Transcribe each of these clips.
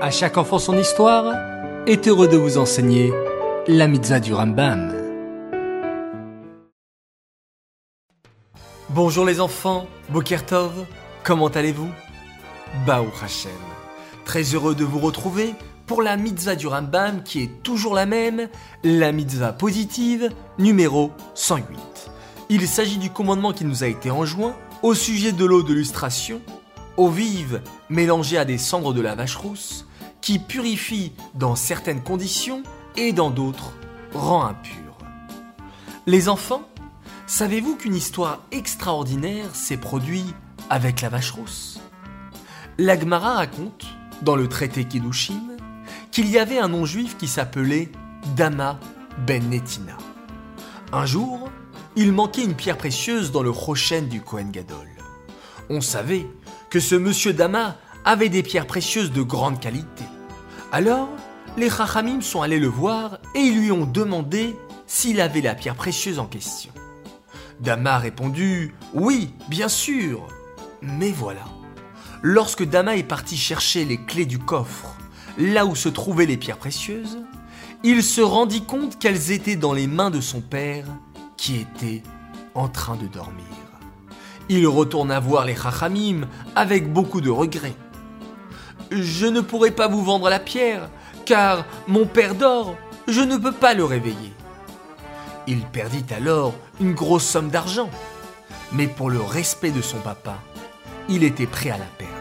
À chaque enfant son histoire est heureux de vous enseigner la mitzvah du Rambam. Bonjour les enfants, Bokertov, comment allez-vous? Baou Hashem. Très heureux de vous retrouver pour la mitzvah du Rambam qui est toujours la même, la mitzvah positive numéro 108. Il s'agit du commandement qui nous a été enjoint au sujet de l'eau de lustration, eau vive mélangée à des cendres de la vache rousse, qui purifie dans certaines conditions et dans d'autres rend impur. Les enfants, savez-vous qu'une histoire extraordinaire s'est produite avec la vache rousse? L'Agmara raconte, dans le traité Kiddushin, qu'il y avait un non-juif qui s'appelait Dama ben Netina. Un jour, il manquait une pierre précieuse dans le rochen du Kohen Gadol. On savait que ce monsieur Dama avait des pierres précieuses de grande qualité. Alors, les Chachamim sont allés le voir et ils lui ont demandé s'il avait la pierre précieuse en question. Dama a répondu Oui, bien sûr. Mais voilà. Lorsque Dama est parti chercher les clés du coffre, là où se trouvaient les pierres précieuses, il se rendit compte qu'elles étaient dans les mains de son père, qui était en train de dormir. Il retourna voir les Chachamim avec beaucoup de regrets. Je ne pourrai pas vous vendre la pierre, car mon père dort, je ne peux pas le réveiller. Il perdit alors une grosse somme d'argent, mais pour le respect de son papa, il était prêt à la perdre.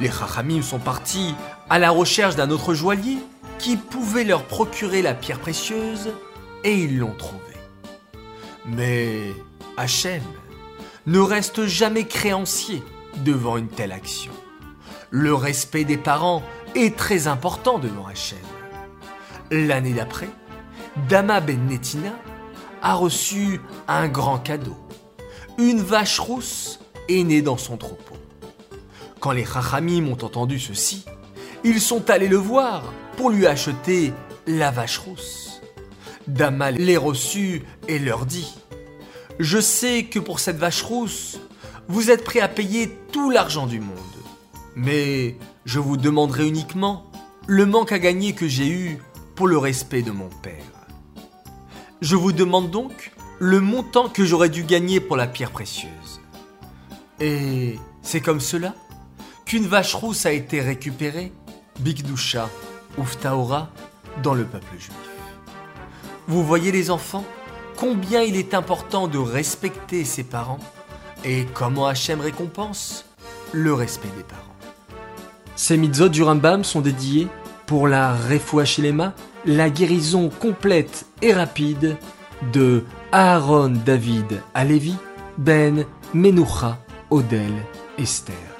Les Chachamim sont partis à la recherche d'un autre joaillier qui pouvait leur procurer la pierre précieuse et ils l'ont trouvée. Mais Hachem ne reste jamais créancier devant une telle action. Le respect des parents est très important devant Hachem. L'année d'après, Dama Ben Netina a reçu un grand cadeau. Une vache rousse est née dans son troupeau. Quand les Chachamim ont entendu ceci, ils sont allés le voir pour lui acheter la vache rousse. Dama les reçut et leur dit Je sais que pour cette vache rousse, vous êtes prêt à payer tout l'argent du monde. Mais je vous demanderai uniquement le manque à gagner que j'ai eu pour le respect de mon père. Je vous demande donc le montant que j'aurais dû gagner pour la pierre précieuse. Et c'est comme cela qu'une vache rousse a été récupérée, Bigdusha, Uftaora, dans le peuple juif. Vous voyez les enfants, combien il est important de respecter ses parents et comment Hachem récompense le respect des parents. Ces mitzvot du Rambam sont dédiés pour la Refoua la guérison complète et rapide de Aaron David Alevi, Ben Menucha Odel Esther.